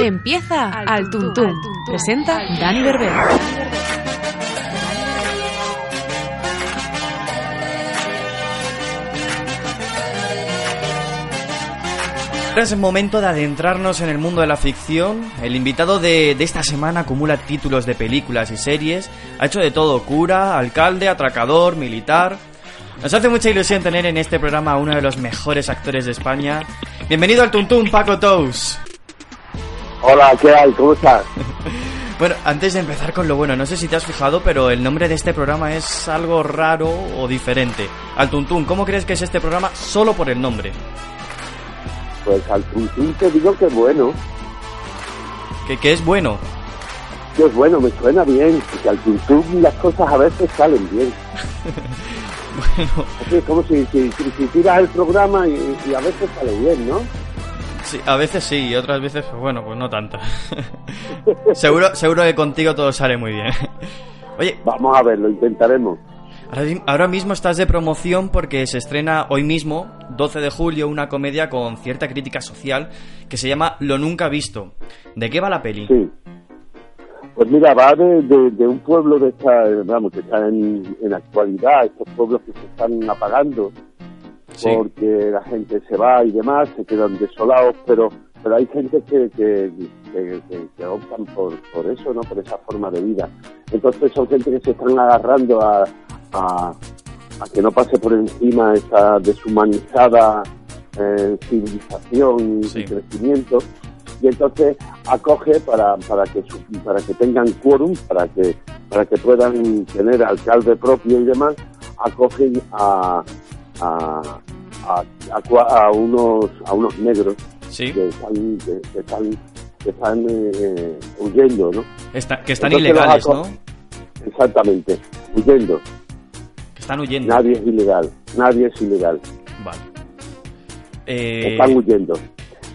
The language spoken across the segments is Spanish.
Empieza Al Tuntún. Presenta Dani Berber. Ahora es el momento de adentrarnos en el mundo de la ficción. El invitado de, de, esta semana acumula títulos de películas y series. Ha hecho de todo, cura, alcalde, atracador, militar. Nos hace mucha ilusión tener en este programa a uno de los mejores actores de España. Bienvenido al Tuntún, Paco Tous. Hola, ¿qué hay? ¿Cómo estás? bueno, antes de empezar con lo bueno, no sé si te has fijado, pero el nombre de este programa es algo raro o diferente. Al Tuntún, ¿cómo crees que es este programa solo por el nombre? Pues al Tuntún te digo que es bueno. ¿Que, que es bueno? Que es bueno, me suena bien. Que al Tuntún las cosas a veces salen bien. bueno. Es como si, si, si, si tiras el programa y, y a veces sale bien, ¿no? Sí, a veces sí, y otras veces, pues bueno, pues no tanto. seguro, seguro que contigo todo sale muy bien. Oye. Vamos a ver, lo intentaremos. Ahora, ahora, mismo estás de promoción porque se estrena hoy mismo, 12 de julio, una comedia con cierta crítica social que se llama Lo Nunca Visto. ¿De qué va la peli? Sí. Pues mira, va de, de, de un pueblo de esta, vamos, que está en, en actualidad, estos pueblos que se están apagando sí. porque la gente se va y demás, se quedan desolados, pero pero hay gente que, que, que, que optan por, por eso, ¿no? Por esa forma de vida. Entonces son gente que se están agarrando a, a, a que no pase por encima esa deshumanizada eh, civilización Sí. y crecimiento y entonces acoge para para que para que tengan quórum para que para que puedan tener alcalde propio y demás acogen a a, a, a a unos a unos negros Sí, que están que, que están que están eh, huyendo no Está- que están Entonces ilegales, ¿no? exactamente huyendo Que están huyendo. nadie es ilegal nadie es ilegal Vale. Eh, están huyendo.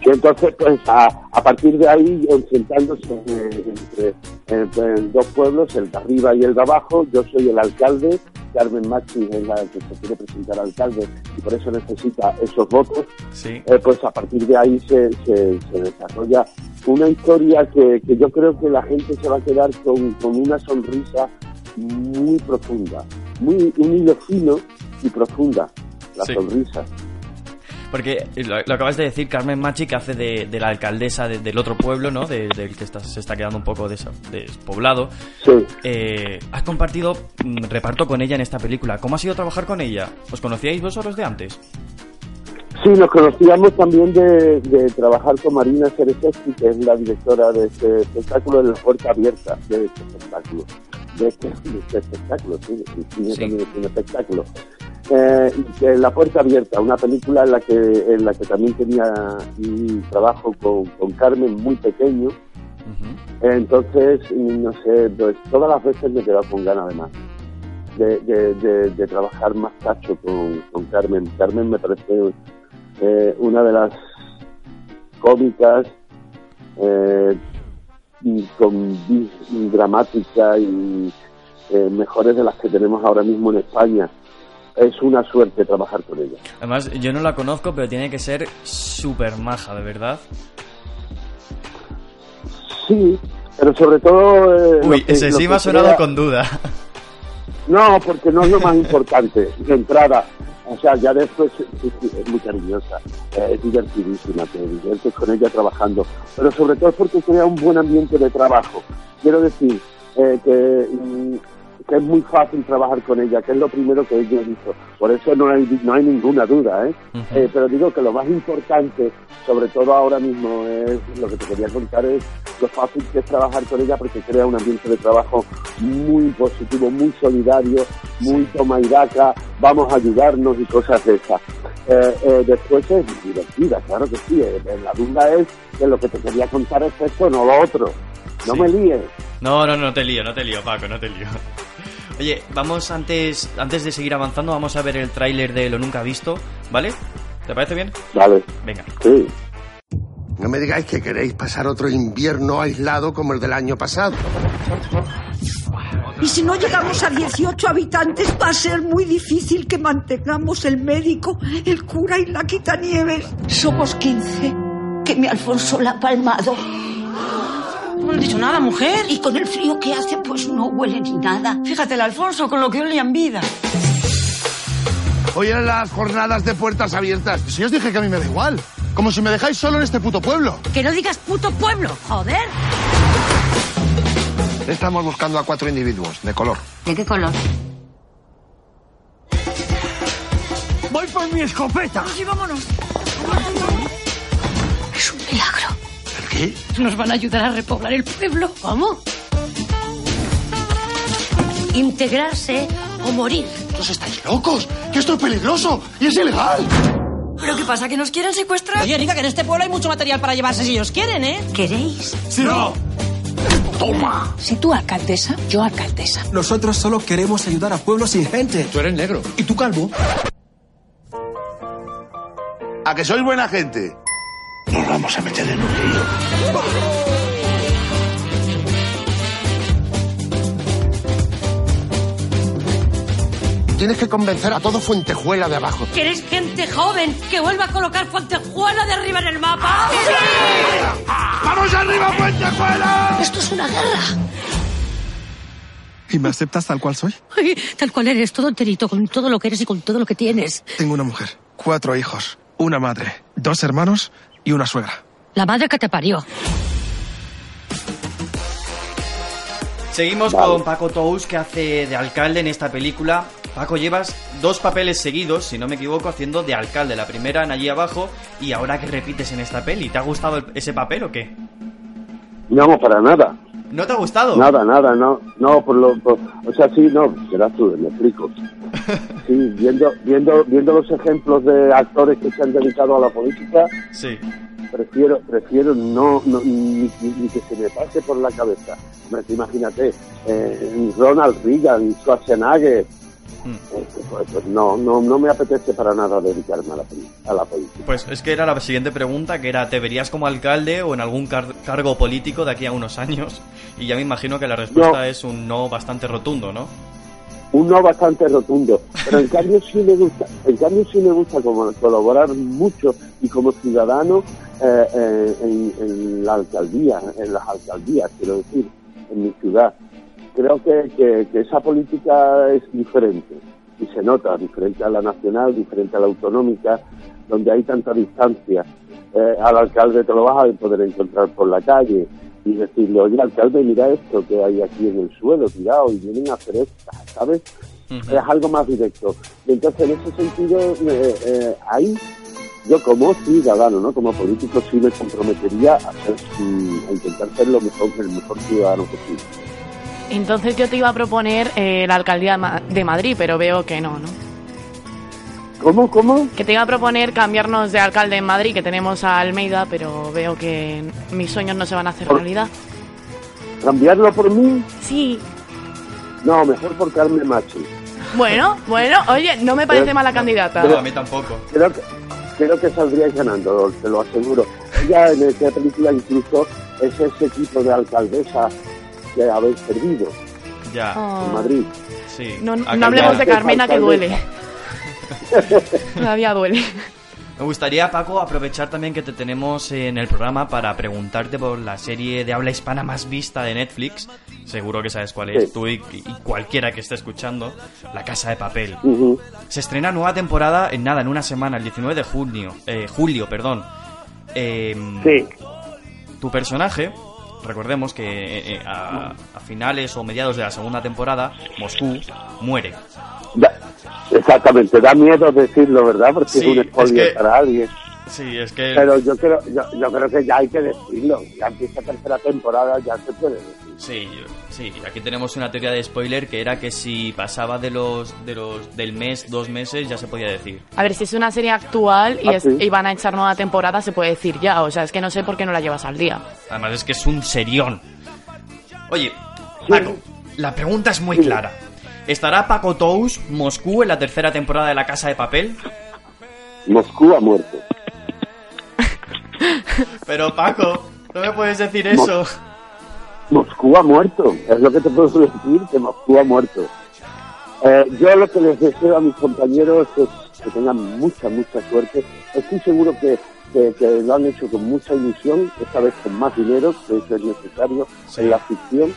Y entonces, pues a, a partir de ahí, enfrentándose eh, entre, entre dos pueblos, el de arriba y el de abajo, yo soy el alcalde, Carmen Maxi es la que se quiere presentar alcalde y por eso necesita esos votos, sí. eh, pues a partir de ahí se, se, se desarrolla una historia que, que yo creo que la gente se va a quedar con, con una sonrisa muy profunda, muy un hilo fino y profunda, la Sí. sonrisa. Porque lo, lo acabas de decir, Carmen Machi, que hace de, de la alcaldesa de- del otro pueblo, ¿no? De- del que está- se está quedando un poco despoblado. Sí. Eh, has compartido mm, reparto con ella en esta película. ¿Cómo ha sido trabajar con ella? ¿Os conocíais vosotros de antes? Sí, nos conocíamos también de, de trabajar con Marina Cerezeski, que es la directora de este espectáculo, de la puerta abierta de este espectáculo. De este, de este espectáculo, sí, el cine Sí. también es un espectáculo. Eh, y que La Puerta Abierta, una película en la que, en la que también tenía un trabajo con, con Carmen muy pequeño. Entonces, no sé, pues todas las veces me he quedado con ganas además de, de, de, de trabajar más cacho con, con Carmen. Carmen me parece eh, una de las cómicas eh, y con vis dramática y eh, mejores de las que tenemos ahora mismo en España. Es una suerte trabajar con ella. Además, yo no la conozco, pero tiene que ser súper maja, de verdad. Sí, pero sobre todo... eh, Uy, que- ese sí me ha sonado crea- con duda. No, porque no es lo más importante, de entrada. O sea, ya después es muy cariñosa, eh, es divertidísima, te diviertes con ella trabajando, pero sobre todo porque crea un buen ambiente de trabajo. Quiero decir eh, que, mm, que es muy fácil trabajar con ella, que es lo primero que ella hizo. Por eso no hay, no hay ninguna duda, ¿eh? Ujú. Eh, pero digo que lo más importante, sobre todo ahora mismo, es lo que te quería contar es lo fácil que es trabajar con ella porque crea un ambiente de trabajo muy positivo, muy solidario, muy toma y daca, vamos a ayudarnos y cosas de esas. eh, eh, después es divertida, claro que sí. Eh, la duda es que lo que te quería contar es esto, no lo otro. No Sí. me líes. No, no, no te lío, no te lío, Paco, no te lío. Oye, vamos antes, antes de seguir avanzando, vamos a ver el tráiler de Lo Nunca Visto, ¿vale? ¿Te parece bien? Vale, Venga. sí. No me digáis que queréis pasar otro invierno aislado como el del año pasado. Y si no llegamos a 18 habitantes, va a ser muy difícil que mantengamos el médico, el cura y la quitanieves. Somos 15. Que mi Alfonso la ha palmado. No han dicho nada, mujer. Y con el frío que hace, pues no huele ni nada. Fíjate, el Alfonso, con lo que olía en vida. Hoy eran las jornadas de puertas abiertas. Si os dije que a mí me da igual. Como si me dejáis solo en este puto pueblo. Que no digas puto pueblo, joder. Estamos buscando a cuatro individuos de color. ¿De qué color? ¡Voy por mi escopeta! Sí, vámonos. Es un milagro. ¿El qué? Nos van a ayudar a repoblar el pueblo. ¿Cómo? Integrarse o morir. ¡Todos estáis locos! ¡Que esto es peligroso! ¡Y es ilegal! ¿Pero qué pasa? ¿Que nos quieren secuestrar? Oye, Rica, que en este pueblo hay mucho material para llevarse si ellos quieren, ¿eh? ¿Queréis? ¡No! ¡Toma! Si tú alcaldesa, yo alcaldesa. Nosotros solo queremos ayudar a pueblos sin gente. Tú eres negro. ¿Y tú calvo? ¿A que sois buena gente? Nos vamos a meter en un lío. Tienes que convencer a todo Fuentejuela de abajo. ¿Queréis gente joven que vuelva a colocar Fuentejuela de arriba en el mapa? ¡Vamos arriba, Fuentejuela! Esto es una guerra. ¿Y me aceptas tal cual soy? Ay, Tal cual eres, todo enterito, con todo lo que eres y con todo lo que tienes. Tengo una mujer, cuatro hijos, una madre, dos hermanos y una suegra. La madre que te parió. Seguimos Vale. con Paco Tous, que hace de alcalde en esta película. Paco, llevas dos papeles seguidos, si no me equivoco, haciendo de alcalde. La primera en allí abajo y ahora que repites en esta peli. ¿Te ha gustado ese papel o qué? No, para nada. ¿No te ha gustado? Nada, nada, no, no, por lo, por- o sea, sí, no, serás tú, me explico. Sí, viendo, viendo, viendo los ejemplos de actores que se han dedicado a la política, Sí. prefiero, prefiero no, no ni, ni- que se me pase por la cabeza. Tú Imagínate, eh, Ronald Reagan, Schwarzenegger, Mm. eh, pues, pues no, no, no me apetece para nada dedicarme a la, a la política. Pues es que era la siguiente pregunta, que era, ¿te verías como alcalde o en algún car- cargo político de aquí a unos años? Y ya me imagino que la respuesta No. es un no bastante rotundo, ¿no? Un no bastante rotundo, pero en cambio sí me gusta, en cambio sí me gusta como colaborar mucho y como ciudadano eh, eh, en, en la alcaldía, en las alcaldías, quiero decir, en mi ciudad. Creo que, que, esa política es diferente y se nota, diferente a la nacional, diferente a la autonómica, donde hay tanta distancia. Eh, al alcalde te lo vas poder encontrar por la calle y decirle, oye, alcalde, mira esto que hay aquí en el suelo tirado y vienen a hacer esto, ¿sabes? Es algo más directo. Y entonces, en ese sentido, eh, eh, ahí yo como ciudadano, ¿no? como político, sí me comprometería a, ser, a intentar ser lo mejor, el mejor ciudadano posible. Entonces yo te iba a proponer eh, la alcaldía de Madrid, pero veo que no, ¿no? ¿Cómo, cómo? Que te iba a proponer cambiarnos de alcalde en Madrid, que tenemos a Almeida, pero veo que mis sueños no se van a hacer Por- realidad. ¿Cambiarlo por mí? Sí. No, mejor por Carmen Machi. Bueno, bueno, oye, no me parece Pero- mala candidata. No, a mí tampoco. Creo que, creo que saldríais ganando, te lo aseguro. Ella en esta película incluso es ese tipo de alcaldesa que habéis perdido Ya, Oh. en Madrid. sí. No, no Ha hablemos de Carmena, que duele. Todavía duele. Me gustaría, Paco, aprovechar también que te tenemos en el programa para preguntarte por la serie de habla hispana más vista de Netflix. Seguro que sabes cuál es, Sí. tú y, y cualquiera que esté escuchando. La Casa de Papel. Se estrena nueva temporada en nada, en una semana, el 19 de junio. Eh, julio, perdón. Em, Sí, Tu personaje, recordemos que eh, eh, a, a finales o mediados de la segunda temporada, Moscú muere. Da- exactamente, da miedo decirlo, ¿verdad? Porque Sí, es un spoiler es que- para alguien. Sí, es que... Pero yo creo, yo, yo creo que ya hay que decirlo. Ya empieza tercera temporada, ya se puede decir. Sí, sí, aquí tenemos una teoría de spoiler que era que si pasaba de los, de los del mes, dos meses, ya se podía decir. A ver, si es una serie actual y, Ah, es- sí. y van a echar nueva temporada, se puede decir ya. O sea, es que no sé por qué no la llevas al día. Además es que es un serión. Oye, Paco, la pregunta es muy clara. ¿Estará Paco Tous, Moscú, en la tercera temporada de La Casa de Papel? Moscú ha muerto. Pero Paco, no me puedes decir eso. Moscú ha muerto, es lo que te puedo decir, que Moscú ha muerto. Eh, yo lo que les deseo a mis compañeros es que tengan mucha, mucha suerte. Estoy seguro que, que- que lo han hecho con mucha ilusión, esta vez con más dinero, que eso es necesario en la ficción.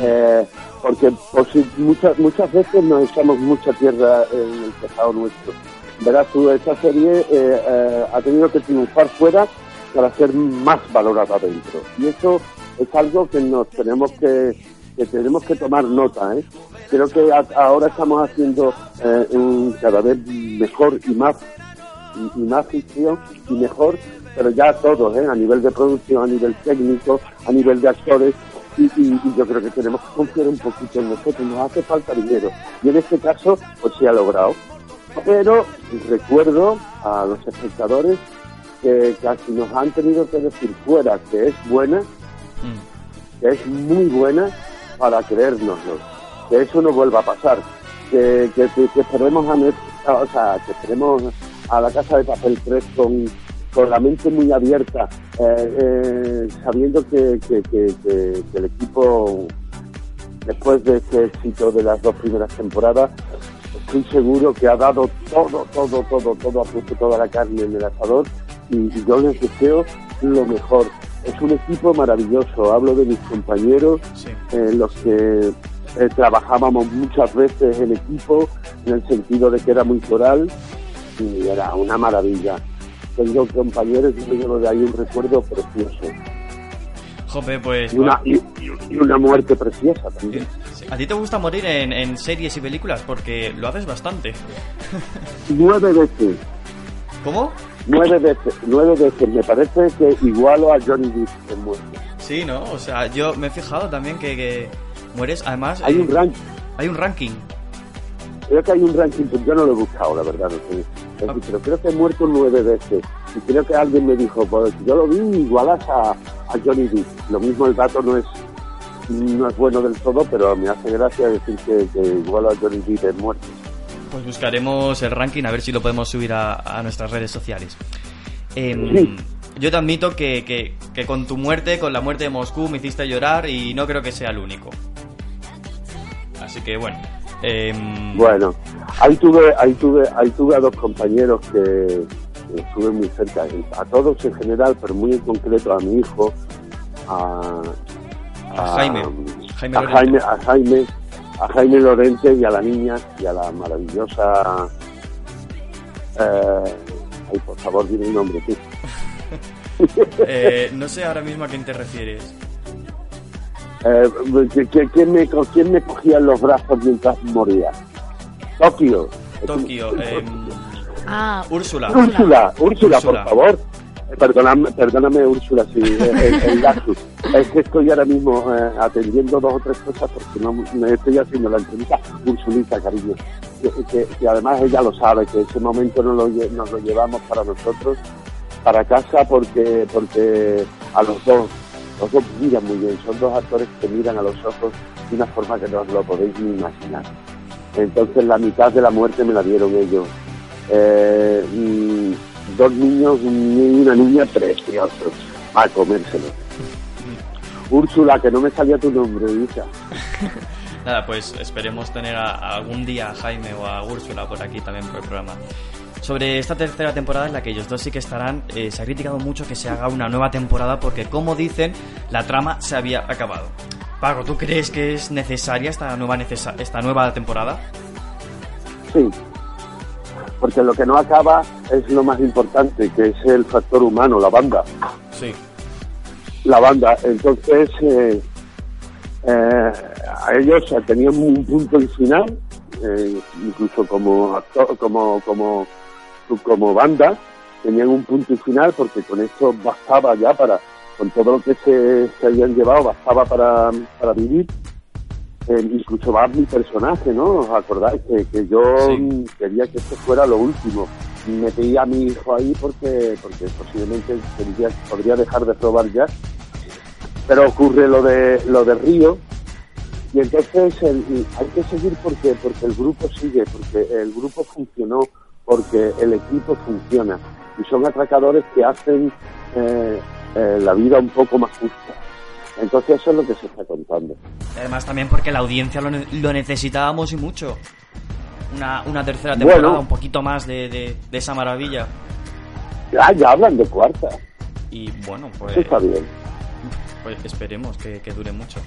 Eh, porque por si- muchas, muchas veces nos echamos mucha tierra en el tejado nuestro. Verás tú, esta serie eh, eh, ha tenido que triunfar fuera para ser más valorada dentro. Y eso es algo que nos tenemos que, que tenemos que tomar nota. ¿eh? Creo que a- ahora estamos haciendo eh, un cada vez mejor y más y, y más ficción y mejor, pero ya todos, ¿eh? a nivel de producción, a nivel técnico, a nivel de actores. Y, y- yo creo que tenemos que confiar un poquito en nosotros, nos hace falta dinero. Y en este caso, pues se ha logrado. Pero recuerdo a los espectadores que casi nos han tenido que decir fuera que es buena, que es muy buena para creérnoslo, que eso no vuelva a pasar, que, que, que- que esperemos a, o sea, que esperemos a la Casa de Papel 3 con, con la mente muy abierta, eh, eh, sabiendo que, que- que- que- que el equipo, después de ese éxito de las dos primeras temporadas, estoy seguro que ha dado todo, todo, todo, todo, ha puesto toda la carne en el asador y, y yo les deseo lo mejor. Es un equipo maravilloso, hablo de mis compañeros, eh, los que trabajábamos muchas veces en equipo, en el sentido de que era muy coral y era una maravilla. Tengo compañeros y me llevo de ahí un recuerdo precioso Jope, pues... y una, y, y- y una muerte preciosa también. ¿A ti te gusta morir en, en series y películas? Porque lo haces bastante. Nueve veces. ¿Cómo? Nueve veces, nueve veces. Me parece que igualo a Johnny Depp en muerte. Sí, ¿no? O sea, yo me he fijado también que, que mueres, además... Hay eh, un ranking. Hay un ranking. Creo que hay un ranking, pero yo no lo he buscado, la verdad. No sé. Es decir, pero creo que he muerto nueve veces. Y creo que alguien me dijo, pues yo lo vi, igualas a, a Johnny Depp. Lo mismo el dato no es no es bueno del todo, pero me hace gracia decir que, que igualo a Johnny Depp en muerte. Pues buscaremos el ranking a ver si lo podemos subir a, a nuestras redes sociales. Em, Sí. Yo te admito que, que- que con tu muerte, con la muerte de Moscú, me hiciste llorar y no creo que sea el único. Así que bueno. Em, Bueno, ahí tuve, ahí tuve, ahí tuve a dos compañeros que estuve muy cerca, a todos en general, pero muy en concreto a mi hijo, a, A Jaime. Jaime a. Jaime, a Jaime, a Jaime Lorente y a la niña y a la maravillosa, eh, ay, por favor, dime el nombre, sí. eh, no sé ahora mismo a quién te refieres. Eh, que- que- ¿quién, me, ¿Quién me cogía en los brazos mientras moría? Tokio. Tokio. em, Ah, Úrsula. Úrsula, Úrsula, por favor. Eh, Perdóname, perdóname Úrsula, sí, eh, el. Es que estoy ahora mismo eh, atendiendo dos o tres cosas porque no me estoy haciendo la entrevista. Ursulita, cariño. Que, que- que además ella lo sabe, que ese momento nos lo, nos lo llevamos para nosotros, para casa, porque, porque a los dos, los dos miran muy bien. Son dos actores que miran a los ojos de una forma que no os lo podéis ni imaginar. Entonces la mitad de la muerte me la dieron ellos. Eh, mm, dos niños y una niña preciosos a comérselo. Úrsula, que no me salía tu nombre, hija. Nada, pues esperemos tener a, algún día a Jaime o a Úrsula por aquí también por el programa. Sobre esta tercera temporada en la que ellos dos sí que estarán, eh, se ha criticado mucho que se haga una nueva temporada porque, como dicen, la trama se había acabado. Pago, ¿tú crees que es necesaria esta nueva, necesa- esta nueva temporada? Sí. Porque lo que no acaba es lo más importante, que es el factor humano, la banda. Sí. La banda. Entonces, eh, eh, a ellos tenían un punto y final, eh, incluso como actor, como, como, como banda, tenían un punto y final porque con esto bastaba ya para, con todo lo que se, se habían llevado bastaba para, para vivir. Eh, incluso va mi personaje, ¿no? ¿Os acordáis? Que, que yo Sí. quería que esto fuera lo último. Metí a mi hijo ahí porque, porque posiblemente tendría- podría dejar de probar ya. Pero ocurre lo de lo de Río y entonces el- hay que seguir porque porque el grupo sigue, porque el grupo funcionó, porque el equipo funciona y son atracadores que hacen eh, eh, la vida un poco más justa. Entonces eso es lo que se está contando. Además también porque la audiencia lo, ne- lo necesitábamos y mucho. Una, una tercera temporada, Bueno. un poquito más de, de- de esa maravilla. Ya, ya hablan de cuarta. Y bueno, pues, Eso está bien. pues esperemos que, que dure mucho.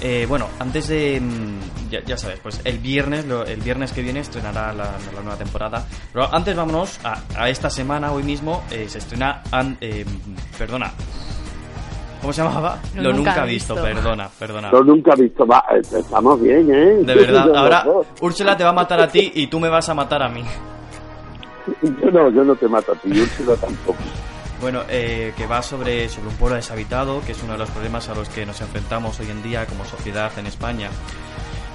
Eh, bueno, antes de... mm, Ya, ya sabes, pues el viernes, lo- el viernes que viene estrenará la, la nueva temporada. Pero antes vámonos a, a esta semana, hoy mismo, eh, se estrena... An- eh, perdona. ¿Cómo se llamaba? Lo nunca visto. perdona, perdona. Yo nunca he visto más. Eh, Estamos bien, ¿eh? De verdad, ahora no, Úrsula te va a matar a ti y tú me vas a matar a mí. Yo no, yo no te mato a ti, Úrsula tampoco. Bueno, eh, que va sobre, sobre un pueblo deshabitado, que es uno de los problemas a los que nos enfrentamos hoy en día como sociedad en España.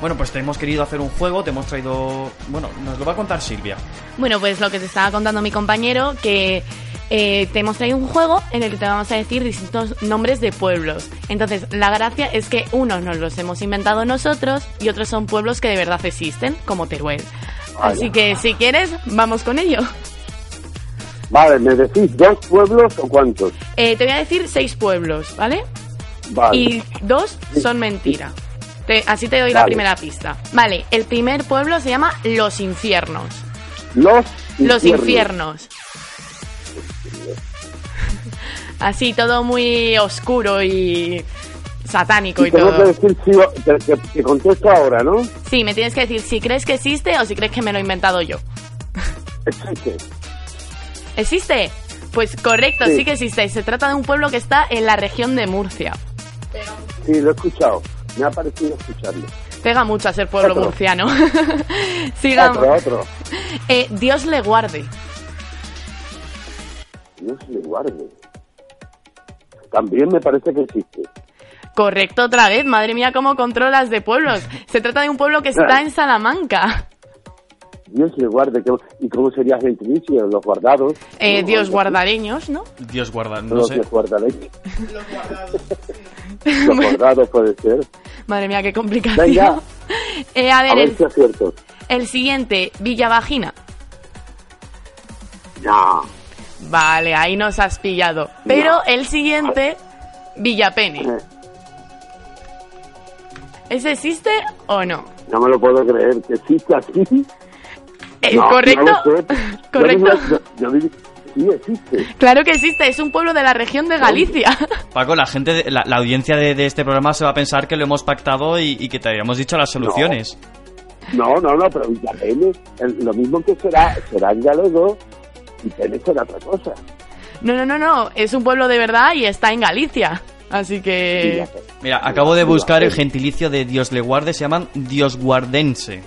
Bueno, pues te hemos querido hacer un juego, te hemos traído... Bueno, nos lo va a contar Silvia. Bueno, pues lo que te estaba contando mi compañero, que eh, te hemos traído un juego en el que te vamos a decir distintos nombres de pueblos. Entonces, la gracia es que unos nos los hemos inventado nosotros y otros son pueblos que de verdad existen, como Teruel. Así que si quieres, vamos con ello. Vale, ¿me decís dos pueblos o cuántos? Eh, te voy a decir seis pueblos, ¿vale? Vale. Y dos son mentira. Te- así te doy la primera pista. Vale, el primer pueblo se llama Los Infiernos. Los Los infiernos. Infiernos. Así, todo muy oscuro y satánico y Y tengo que todo. decir si que- que contesto ahora, ¿no? Sí, me tienes que decir si crees que existe o si crees que me lo he inventado yo. Existe. ¿Existe? Pues correcto, Sí. sí que existe. Se trata de un pueblo que está en la región de Murcia. Sí, lo he escuchado. Me ha parecido escucharlo. Pega mucho a ser pueblo Otro. murciano. Sigamos. Otro, otro. Eh, Dios le guarde. Dios le guarde. También me parece que existe. Correcto otra vez. Madre mía, cómo controlas de pueblos. Se trata de un pueblo que está en Salamanca. Dios le guarde. ¿qué- ¿Y cómo sería gentilicio? Los guardados. Eh, ¿no? Dios guardareños, ¿no? Dios guarda, no Los sé. de guardaleche. Los guardados puede ser. Madre mía, qué complicación. Venga. Eh, a ver, A ver el, si acierto. el siguiente, Villavagina. No. Vale, ahí nos has pillado. Pero el siguiente, Villapene. Eh, ¿Ese existe o no? No me lo puedo creer. ¿Que existe así? Eh, No, ¿Correcto? no. Yo ¿Correcto? vivo- yo- yo vivo- sí, existe. Claro que existe, es un pueblo de la región de Galicia. Paco, la gente, de- la, la audiencia de, de este programa se va a pensar que lo hemos pactado y, y que te habíamos dicho las soluciones. No, no, no, pero Villapene, el- lo mismo que será, será en galego y Pene será otra cosa. No, no, no, no, es un pueblo de verdad y está en Galicia. Así que... Mira, acabo de buscar el gentilicio de Dios le guarde, se llaman Diosguardense.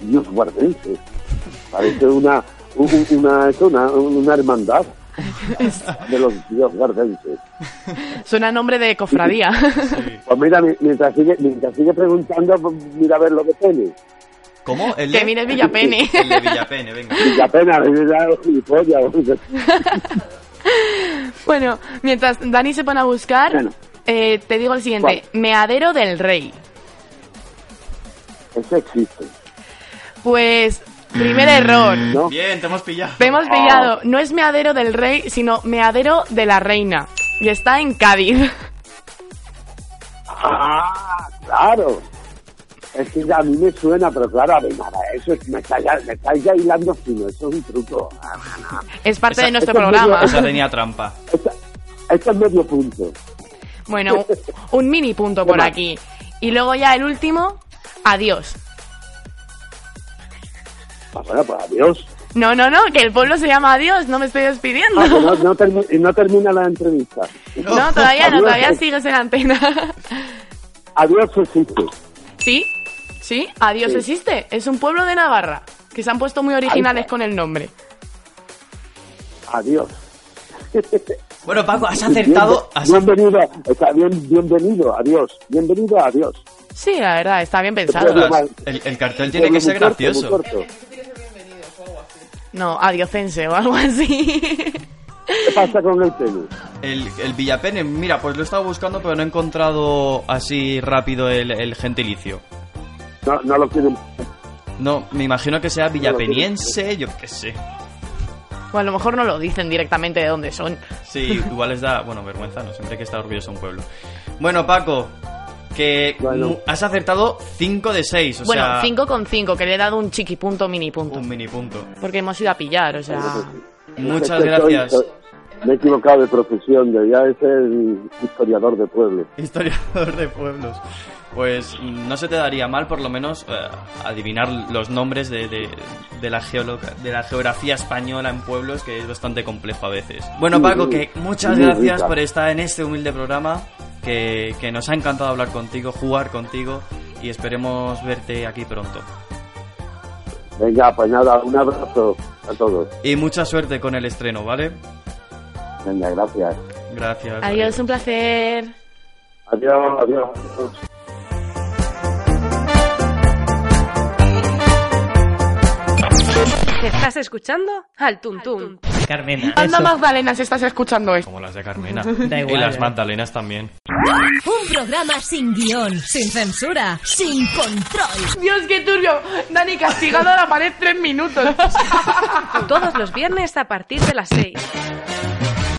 Dios guardense. Parece una, un- una, eso, una, una hermandad de los Dios guardenses. Suena nombre de cofradía. Pues mira, mi- mientras sigue, mientras sigue preguntando, mira a ver lo que tiene. ¿Cómo? El que de, mires Villapene. el de Villapene, venga. Gilipollas. bueno, mientras Dani se pone a buscar, Bueno. eh, te digo el siguiente. Meadero del Rey. Eso existe. Pues, primer error. ¿No? Bien, te hemos pillado. Te hemos pillado. No es Meadero del Rey, sino Meadero de la Reina. Y está en Cádiz. Ah, claro. Es que a mí me suena, pero claro, a ver, nada, eso es, me estáis me estáis ya hilando fino, eso es un truco. Ah. Es parte Esa- de nuestro programa. medio- Esa tenía trampa. Esto, esto es medio punto. Bueno, un mini punto por más? aquí. Y luego ya el último, adiós. Ah, bueno, pues adiós. No, no, no, que el pueblo se llama Adiós, no me estoy despidiendo. Ah, no, no, termi- y no termina la entrevista. No, todavía no, todavía sigues en antena. Adiós existe. ¿Sí? ¿Sí? Adiós Sí. existe. Es un pueblo de Navarra, que se han puesto muy originales con el nombre. Adiós. Bueno, Paco, has acertado. has- Bienvenido, está bien, bienvenido, adiós. Bienvenido, adiós. Sí, la verdad, está bien pensado. El, el cartel tiene que ser gracioso. corto. No, adiocense o algo así. ¿Qué pasa con el tenis? El, el Villapene, mira, pues lo he estado buscando, pero no he encontrado así rápido el, el gentilicio. No, no lo quieren. No, me imagino que sea villapeniense, yo qué sé. O a lo mejor no lo dicen directamente de dónde son. Sí, igual les da, bueno, vergüenza, no, siempre hay que estar orgulloso de un pueblo. Bueno, Paco, que Bueno. has acertado 5 de 6, o bueno, sea, 5 con 5, que le he dado un chiquipunto, mini punto. un mini punto. Porque hemos ido a pillar, o sea... Muchas Es que soy- gracias. Me he equivocado de profesión, debería de ser historiador de pueblos. Historiador de pueblos. Pues no se te daría mal, por lo menos, eh, adivinar los nombres de, de- de la de la geografía española en pueblos, que es bastante complejo a veces. Bueno, Paco, que muchas gracias por estar en este humilde programa, que, que nos ha encantado hablar contigo, jugar contigo, y esperemos verte aquí pronto. Venga, pues nada, un abrazo a todos. Y mucha suerte con el estreno, ¿vale? Venga, gracias. Gracias. Adiós, un placer. Adiós, adiós. ¿Estás escuchando? Al Tuntún. Carmena. Anda eso. Magdalena, si estás escuchando esto. Como las de Carmena. Da igual, y las eh. Magdalenas también. Un programa sin guion, sin censura, sin control. Dios, qué turbio. Dani, castigado a la pared tres minutos. Todos los viernes a partir de las 6.